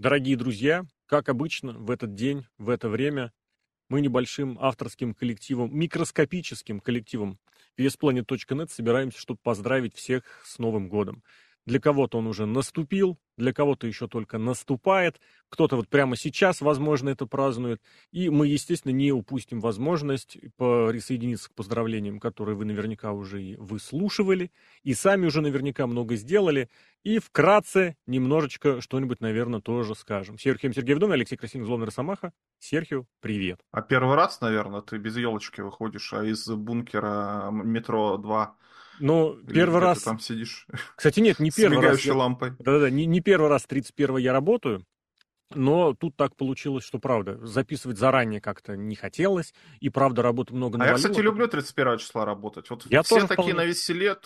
Дорогие друзья, как обычно, в этот день, в это время мы небольшим авторским коллективом, микроскопическим коллективом VSPlanet.net собираемся, чтобы поздравить всех с Новым годом. Для кого-то он уже наступил, для кого-то еще только наступает, кто-то вот прямо сейчас, возможно, это празднует. И мы, естественно, не упустим возможность присоединиться к поздравлениям, которые вы наверняка уже и выслушивали, и сами уже наверняка много сделали. И вкратце немножечко что-нибудь, наверное, тоже скажем. Серхием Сергеев Дом, Алексей Красин, Злобный Росомаха. Серхио, привет. А первый раз, наверное, ты без елочки выходишь, а из бункера метро 2 ну, Или первый раз... Там сидишь. Кстати, нет, не первый раз. С лампой. Да-да-да, не, не первый раз 31 я работаю. Но тут так получилось, что правда, записывать заранее как-то не хотелось, и правда работы много навалило. А я, кстати, люблю 31 числа работать. Вот я все тоже такие вполне... на веселе,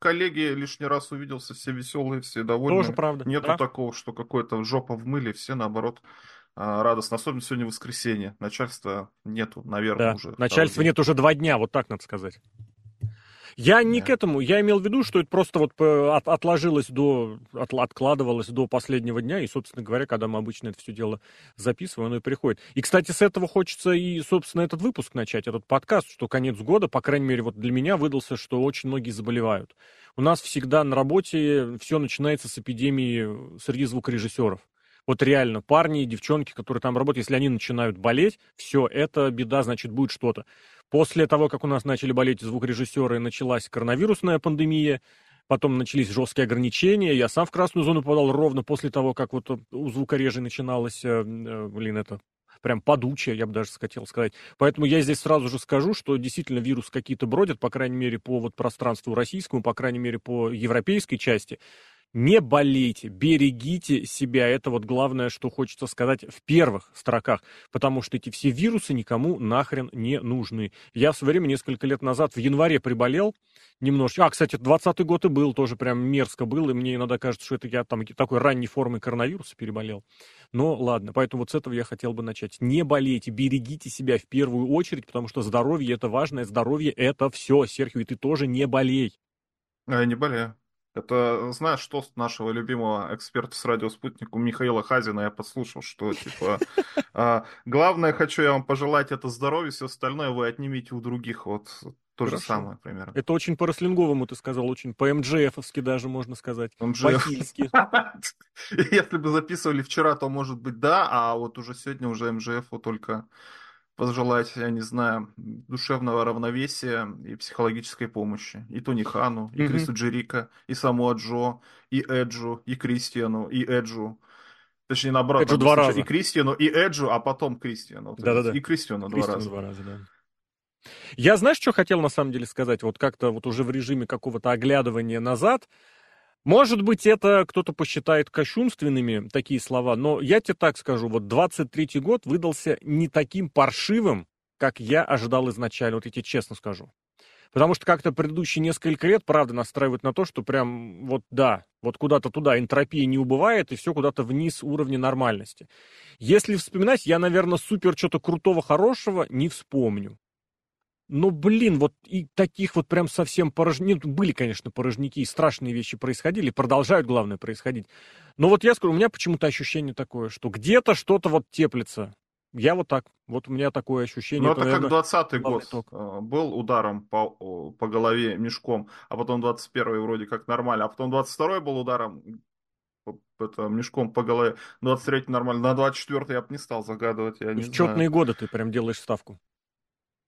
коллеги лишний раз увиделся, все веселые, все довольны. Тоже правда. Нету да? такого, что какой-то жопа в мыле, все наоборот а, радостно. Особенно сегодня воскресенье. Начальства нету, наверное, да. уже. Начальства нет уже два дня, вот так надо сказать. Я не да. к этому, я имел в виду, что это просто вот э, от, отложилось до, от, откладывалось до последнего дня, и, собственно говоря, когда мы обычно это все дело записываем, оно и приходит. И, кстати, с этого хочется и, собственно, этот выпуск начать, этот подкаст, что конец года, по крайней мере, вот для меня выдался, что очень многие заболевают. У нас всегда на работе все начинается с эпидемии среди звукорежиссеров. Вот реально, парни и девчонки, которые там работают, если они начинают болеть, все, это беда, значит, будет что-то. После того, как у нас начали болеть звукорежиссеры, началась коронавирусная пандемия, потом начались жесткие ограничения. Я сам в красную зону попадал ровно после того, как вот у звукорежей начиналось, э, э, блин, это прям подучая, я бы даже хотел сказать. Поэтому я здесь сразу же скажу, что действительно вирус какие-то бродят, по крайней мере, по вот пространству российскому, по крайней мере, по европейской части. Не болейте, берегите себя. Это вот главное, что хочется сказать в первых строках, потому что эти все вирусы никому нахрен не нужны. Я в свое время несколько лет назад в январе приболел немножечко. А, кстати, 20 год и был, тоже прям мерзко был, и мне иногда кажется, что это я там такой ранней формы коронавируса переболел. Но ладно, поэтому вот с этого я хотел бы начать. Не болейте, берегите себя в первую очередь, потому что здоровье это важное, здоровье это все. Серхио, и ты тоже не болей. А я не болею. Это, знаешь, что нашего любимого эксперта с радио «Спутник» у Михаила Хазина я подслушал, что, типа, а, главное, хочу я вам пожелать это здоровье, все остальное вы отнимите у других, вот то Хорошо. же самое примерно. Это очень по-рослинговому ты сказал, очень по-МДФовски даже, можно сказать. По-хильски. Если бы записывали вчера, то, может быть, да, а вот уже сегодня уже МЖФу только пожелать, я не знаю, душевного равновесия и психологической помощи. И Тони Хану, и mm-hmm. Крису Джерика, и саму Джо, и Эджу, и Кристиану, и Эджу. Точнее, наоборот, Эджу два раза. и Кристиану, и Эджу, а потом Кристиану. Да-да-да. И Кристиану два раза. два раза, да. Я, знаешь, что хотел на самом деле сказать? Вот как-то вот уже в режиме какого-то оглядывания назад, может быть, это кто-то посчитает кощунственными, такие слова, но я тебе так скажу, вот 23-й год выдался не таким паршивым, как я ожидал изначально, вот я тебе честно скажу. Потому что как-то предыдущие несколько лет, правда, настраивают на то, что прям вот да, вот куда-то туда энтропия не убывает, и все куда-то вниз уровня нормальности. Если вспоминать, я, наверное, супер что-то крутого, хорошего не вспомню. Но, блин, вот и таких вот прям совсем порожняков... Были, конечно, порожники, и страшные вещи происходили, продолжают, главное, происходить. Но вот я скажу, у меня почему-то ощущение такое, что где-то что-то вот теплится. Я вот так. Вот у меня такое ощущение. Ну, это, это как 20-й год ток. Э, был ударом по, по голове мешком, а потом 21-й вроде как нормально, а потом 22-й был ударом это, мешком по голове, 23-й нормально, на 24-й я бы не стал загадывать, я не В четные годы ты прям делаешь ставку.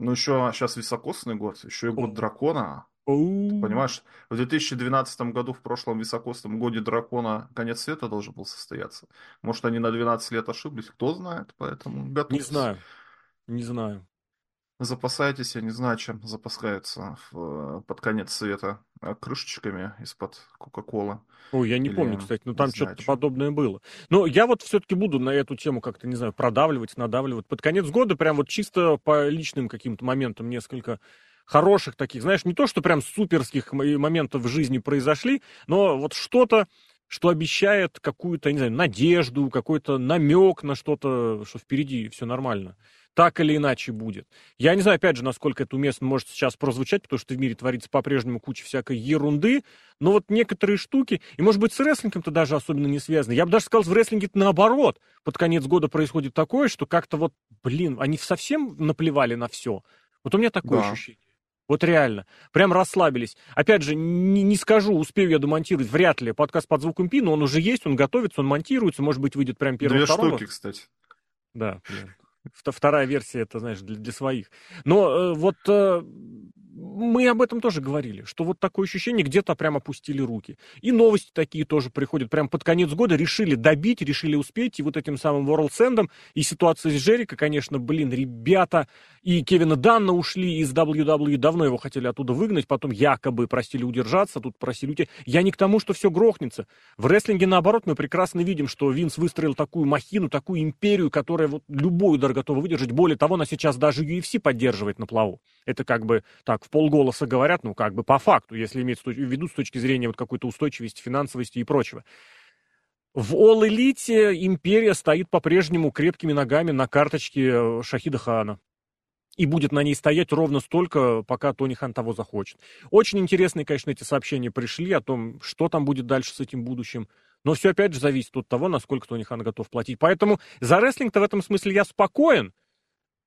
Ну, еще сейчас високосный год, еще и год дракона. Ты понимаешь, в 2012 году, в прошлом високосном годе дракона, конец света должен был состояться. Может, они на 12 лет ошиблись, кто знает, поэтому готовьтесь. Не знаю, не знаю. Запасайтесь, я не знаю, чем запасаются в, под конец света а, крышечками из-под Кока-Колы. Ой, я не Или, помню, кстати, но там что-то подобное было. Но я вот все-таки буду на эту тему как-то, не знаю, продавливать, надавливать. Под конец года прям вот чисто по личным каким-то моментам несколько хороших таких, знаешь, не то, что прям суперских моментов в жизни произошли, но вот что-то, что обещает какую-то, не знаю, надежду, какой-то намек на что-то, что впереди все нормально так или иначе будет. Я не знаю, опять же, насколько это уместно может сейчас прозвучать, потому что в мире творится по-прежнему куча всякой ерунды, но вот некоторые штуки, и может быть с рестлингом-то даже особенно не связаны. Я бы даже сказал, в рестлинге наоборот. Под конец года происходит такое, что как-то вот, блин, они совсем наплевали на все. Вот у меня такое да. ощущение. Вот реально. Прям расслабились. Опять же, не, не скажу, успею я домонтировать, вряд ли. Подкаст под звуком Пи, но он уже есть, он готовится, он монтируется, может быть, выйдет прям первого Две второго. штуки, кстати. Да, блин. Вторая версия, это, знаешь, для, для своих. Но э, вот э, мы об этом тоже говорили, что вот такое ощущение, где-то прям опустили руки. И новости такие тоже приходят. Прям под конец года решили добить, решили успеть. И вот этим самым World Sendом, и ситуация с Джерика, конечно, блин, ребята, и Кевина Данна ушли из WWE, давно его хотели оттуда выгнать, потом якобы просили удержаться, тут просили уйти. Я не к тому, что все грохнется. В рестлинге, наоборот, мы прекрасно видим, что Винс выстроил такую махину, такую империю, которая вот любой удар готова выдержать. Более того, она сейчас даже UFC поддерживает на плаву. Это как бы так, в полголоса говорят, ну, как бы по факту, если иметь в виду с точки зрения вот какой-то устойчивости, финансовости и прочего. В All Elite империя стоит по-прежнему крепкими ногами на карточке э, Шахида Хана. И будет на ней стоять ровно столько, пока Тони Хан того захочет. Очень интересные, конечно, эти сообщения пришли о том, что там будет дальше с этим будущим. Но все опять же зависит от того, насколько Тони Хан готов платить. Поэтому за рестлинг-то в этом смысле я спокоен.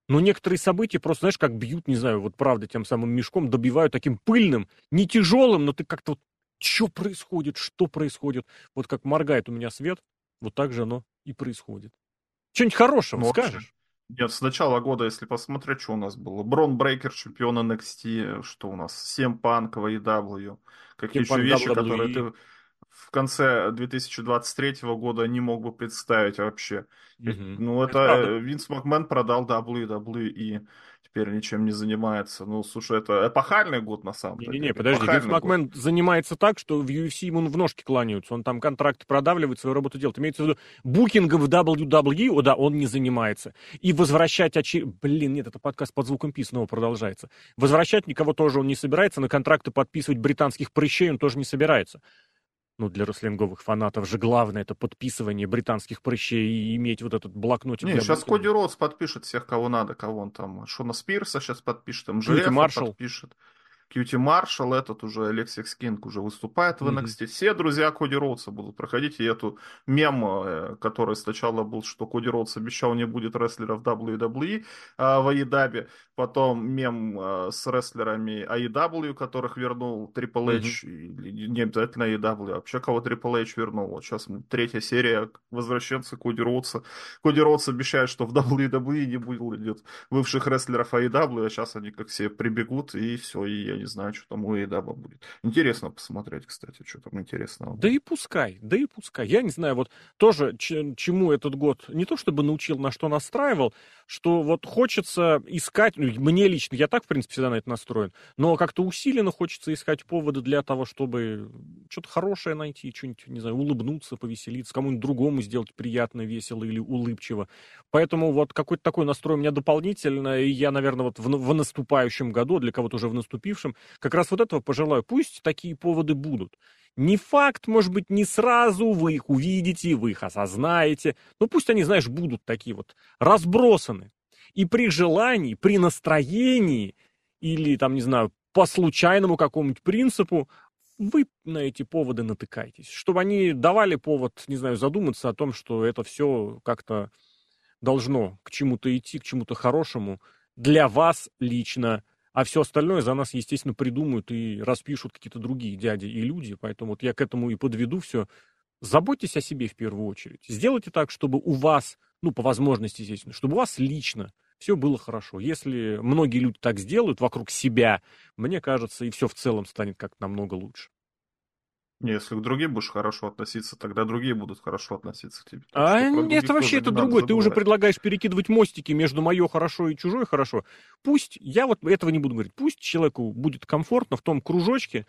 Но некоторые события просто, знаешь, как бьют, не знаю, вот правда, тем самым мешком добивают таким пыльным, не тяжелым, но ты как-то вот, что происходит, что происходит. Вот как моргает у меня свет, вот так же оно и происходит. Что-нибудь хорошего ну, скажешь? Нет, с начала года, если посмотреть, что у нас было. Брон Брейкер, чемпион NXT, что у нас? 7 панк, AEW. Какие еще вещи, WWE. которые ты в конце 2023 года не мог бы представить вообще. Mm-hmm. Ну, это, это Винс Макмен продал WWE, теперь ничем не занимается. Ну, слушай, это эпохальный год на самом деле. Не-не, подожди, Винс Макмен занимается так, что в UFC ему в ножки кланяются, он там контракты продавливает, свою работу делает. Имеется в виду, букингом в WWE, о, да, он не занимается. И возвращать очи... Блин, нет, это подкаст под звуком Пи снова продолжается. Возвращать никого тоже он не собирается, на контракты подписывать британских прыщей он тоже не собирается ну, для рослинговых фанатов же главное это подписывание британских прыщей и иметь вот этот блокнотик. Не, сейчас Коди Роудс подпишет всех, кого надо, кого он там. Шона Спирса сейчас подпишет, МЖФ подпишет. Кьюти Маршал, этот уже Алексис Кинг уже выступает в NXT. Mm-hmm. Все друзья Коди Роудса будут проходить. И эту мем, э, который сначала был, что Коди Роудс обещал не будет рестлеров WWE а, в AEW. Потом мем а, с рестлерами AEW, которых вернул Triple H. Mm-hmm. Не обязательно AEW, а вообще кого Triple H вернул. Вот сейчас третья серия возвращенца Коди Роудса. Коди Роудс обещает, что в WWE не будет бывших рестлеров AEW, а сейчас они как все прибегут и все, и не знаю, что там у Эйдаба будет. Интересно посмотреть, кстати, что там интересного. Да и пускай, да и пускай. Я не знаю, вот тоже чему этот год не то чтобы научил, на что настраивал, что вот хочется искать, ну, мне лично, я так, в принципе, всегда на это настроен, но как-то усиленно хочется искать поводы для того, чтобы что-то хорошее найти, что-нибудь, не знаю, улыбнуться, повеселиться, кому-нибудь другому сделать приятно, весело или улыбчиво. Поэтому вот какой-то такой настрой у меня дополнительно, и я, наверное, вот в, в наступающем году, для кого-то уже в наступившем, как раз вот этого пожелаю. Пусть такие поводы будут. Не факт, может быть, не сразу вы их увидите, вы их осознаете, но пусть они, знаешь, будут такие вот разбросаны. И при желании, при настроении или, там, не знаю, по случайному какому-нибудь принципу вы на эти поводы натыкаетесь, чтобы они давали повод, не знаю, задуматься о том, что это все как-то должно к чему-то идти, к чему-то хорошему для вас лично, а все остальное за нас, естественно, придумают и распишут какие-то другие дяди и люди. Поэтому вот я к этому и подведу все. Заботьтесь о себе в первую очередь. Сделайте так, чтобы у вас, ну, по возможности, естественно, чтобы у вас лично все было хорошо. Если многие люди так сделают вокруг себя, мне кажется, и все в целом станет как-то намного лучше. Если к другим будешь хорошо относиться, тогда другие будут хорошо относиться к тебе. А это вообще это другое. Ты уже предлагаешь перекидывать мостики между мое хорошо и чужое хорошо. Пусть, я вот этого не буду говорить, пусть человеку будет комфортно в том кружочке,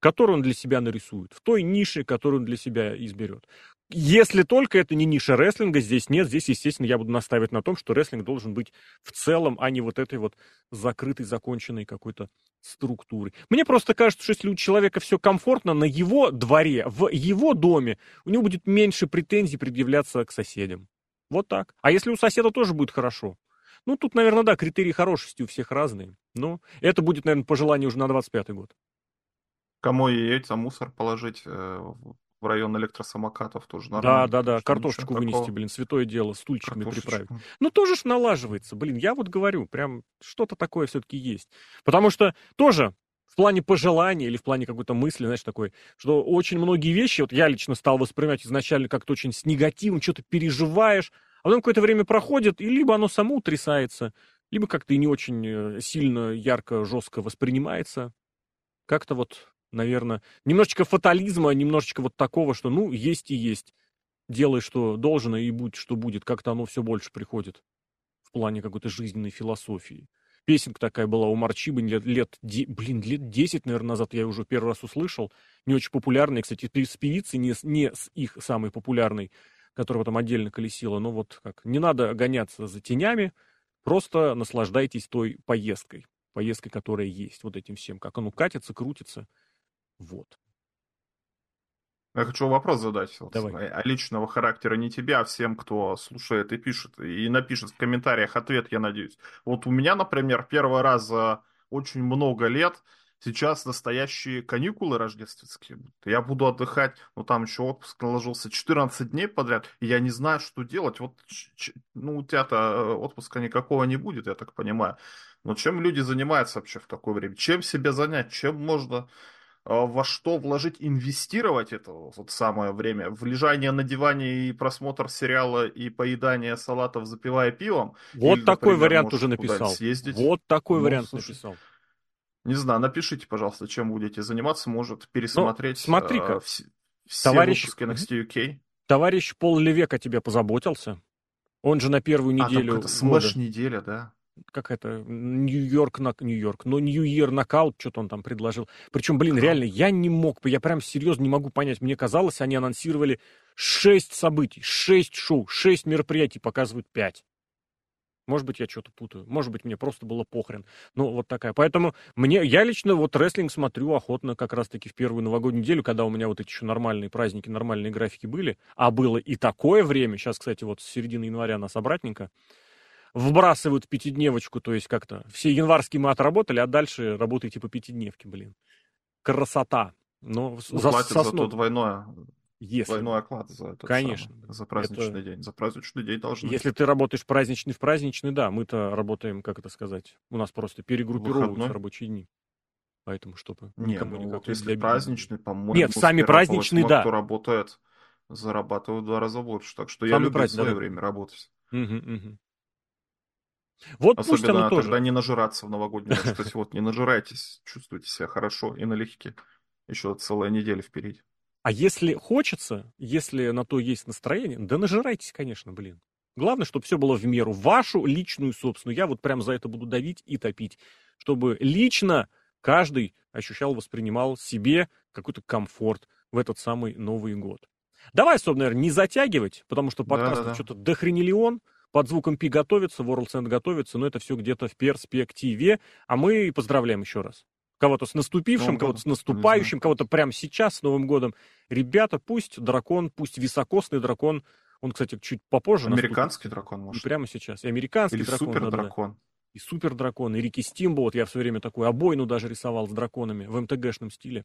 который он для себя нарисует, в той нише, которую он для себя изберет. Если только это не ниша рестлинга, здесь нет, здесь, естественно, я буду настаивать на том, что рестлинг должен быть в целом, а не вот этой вот закрытой, законченной какой-то структурой. Мне просто кажется, что если у человека все комфортно на его дворе, в его доме, у него будет меньше претензий предъявляться к соседям. Вот так. А если у соседа тоже будет хорошо? Ну, тут, наверное, да, критерии хорошести у всех разные. Но это будет, наверное, пожелание уже на 25-й год. Кому яйца, мусор положить э, в район электросамокатов тоже Да, нормально. да, да, Что картошечку вынести, такого. блин, святое дело, стульчиками приправить. Ну, тоже ж налаживается, блин, я вот говорю, прям что-то такое все-таки есть. Потому что тоже в плане пожеланий или в плане какой-то мысли, знаешь, такой, что очень многие вещи, вот я лично стал воспринимать изначально как-то очень с негативом, что-то переживаешь, а потом какое-то время проходит, и либо оно само утрясается, либо как-то и не очень э, сильно, ярко, жестко воспринимается. Как-то вот, наверное, немножечко фатализма, немножечко вот такого, что, ну, есть и есть. Делай, что должно, и будь, что будет. Как-то оно все больше приходит в плане какой-то жизненной философии. Песенка такая была у Марчибы лет, лет, блин, лет 10, наверное, назад я уже первый раз услышал. Не очень популярная, кстати, с певицей, не не с их самой популярной, которая там отдельно колесила. Но вот как, не надо гоняться за тенями, просто наслаждайтесь той поездкой. Поездкой, которая есть, вот этим всем. Как оно катится, крутится. Вот. Я хочу вопрос задать. Давай. а личного характера не тебе, а всем, кто слушает и пишет. И напишет в комментариях ответ, я надеюсь. Вот у меня, например, первый раз за очень много лет сейчас настоящие каникулы рождественские. Я буду отдыхать, ну там еще отпуск наложился 14 дней подряд, и я не знаю, что делать. Вот, ну, у тебя-то э, отпуска никакого не будет, я так понимаю. Но чем люди занимаются вообще в такое время? Чем себя занять? Чем можно во что вложить, инвестировать это вот самое время, в лежание на диване и просмотр сериала и поедание салатов, запивая пивом. Вот Или, такой например, вариант уже написал. съездить. Вот такой Ну, вариант слушай, написал. Не знаю, напишите, пожалуйста, чем будете заниматься, может пересмотреть смотри-ка, э, вс- все товарищ- выпуски NXT UK. Товарищ Пол Левек о тебе позаботился. Он же на первую А, там неделю года, смэш-неделя, да? Как это, Нью-Йорк, на Нью-Йорк, но Нью-Йер нокаут, что-то он там предложил. Причем, блин, реально, я не мог, я прям серьезно не могу понять. Мне казалось, они анонсировали шесть событий, шесть шоу, шесть мероприятий, показывают пять. Может быть, я что-то путаю. Может быть, мне просто было похрен. Ну, вот такая. Поэтому мне, я лично вот рестлинг смотрю охотно как раз-таки в первую новогоднюю неделю, когда у меня вот эти еще нормальные праздники, нормальные графики были. А было и такое время. Сейчас, кстати, вот с середины января нас обратненько вбрасывают пятидневочку, то есть как-то все январские мы отработали, а дальше работаете по пятидневке, блин. Красота. Но Ну, за, платят со за сном, то двойное, если, двойной оклад за этот Конечно. самый, за праздничный день. За праздничный день должны. если ты работаешь праздничный в праздничный, да, мы-то работаем, как это сказать, у нас просто перегруппировываются Выходной? рабочие дни. Поэтому, чтобы Не, никому ну никак вот если праздничный, по-моему, Нет, сами 1 по праздничные, 8 да. кто работает, зарабатывают в два раза больше. Так что я Самый люблю праздник, свое да. время работать. Мгм, мгм. Вот пусть Особенно оно тоже. тогда не нажираться в новогоднюю ночь. Кстати, вот не нажирайтесь, чувствуйте себя хорошо и налегке. Еще целая неделя впереди. А если хочется, если на то есть настроение, да нажирайтесь, конечно, блин. Главное, чтобы все было в меру. Вашу личную собственную. Я вот прям за это буду давить и топить. Чтобы лично каждый ощущал, воспринимал себе какой-то комфорт в этот самый Новый год. Давай, собственно, наверное, не затягивать, потому что подкаст Да-да-да. что-то дохренелион. Под звуком Пи готовится, World Center готовится, но это все где-то в перспективе. А мы поздравляем еще раз. Кого-то с наступившим, Новым кого-то с наступающим, кого-то прямо сейчас, с Новым годом. Ребята, пусть дракон, пусть високосный дракон, он, кстати, чуть попозже наступит. Американский дракон, Не может? прямо сейчас. И американский Или дракон. супер дракон? И супер дракон, и Рики Стимбо. Вот я в свое время такую обойну даже рисовал с драконами в МТГшном стиле.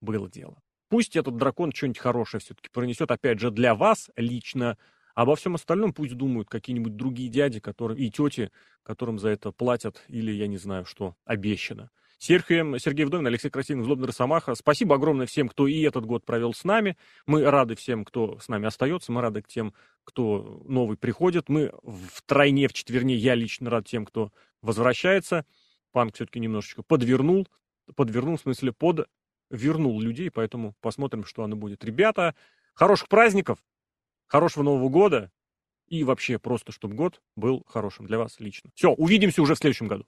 Было дело. Пусть этот дракон что-нибудь хорошее все-таки пронесет, опять же, для вас лично. А обо всем остальном пусть думают какие-нибудь другие дяди которые, и тети, которым за это платят, или я не знаю, что обещано. Сергей, Сергей Вдовин, Алексей Красивин, Злобный Росомаха. Спасибо огромное всем, кто и этот год провел с нами. Мы рады всем, кто с нами остается. Мы рады к тем, кто новый приходит. Мы в тройне, в четверне. Я лично рад тем, кто возвращается. Панк все-таки немножечко подвернул. Подвернул, в смысле, подвернул людей. Поэтому посмотрим, что оно будет. Ребята, хороших праздников, хорошего Нового года. И вообще просто, чтобы год был хорошим для вас лично. Все, увидимся уже в следующем году.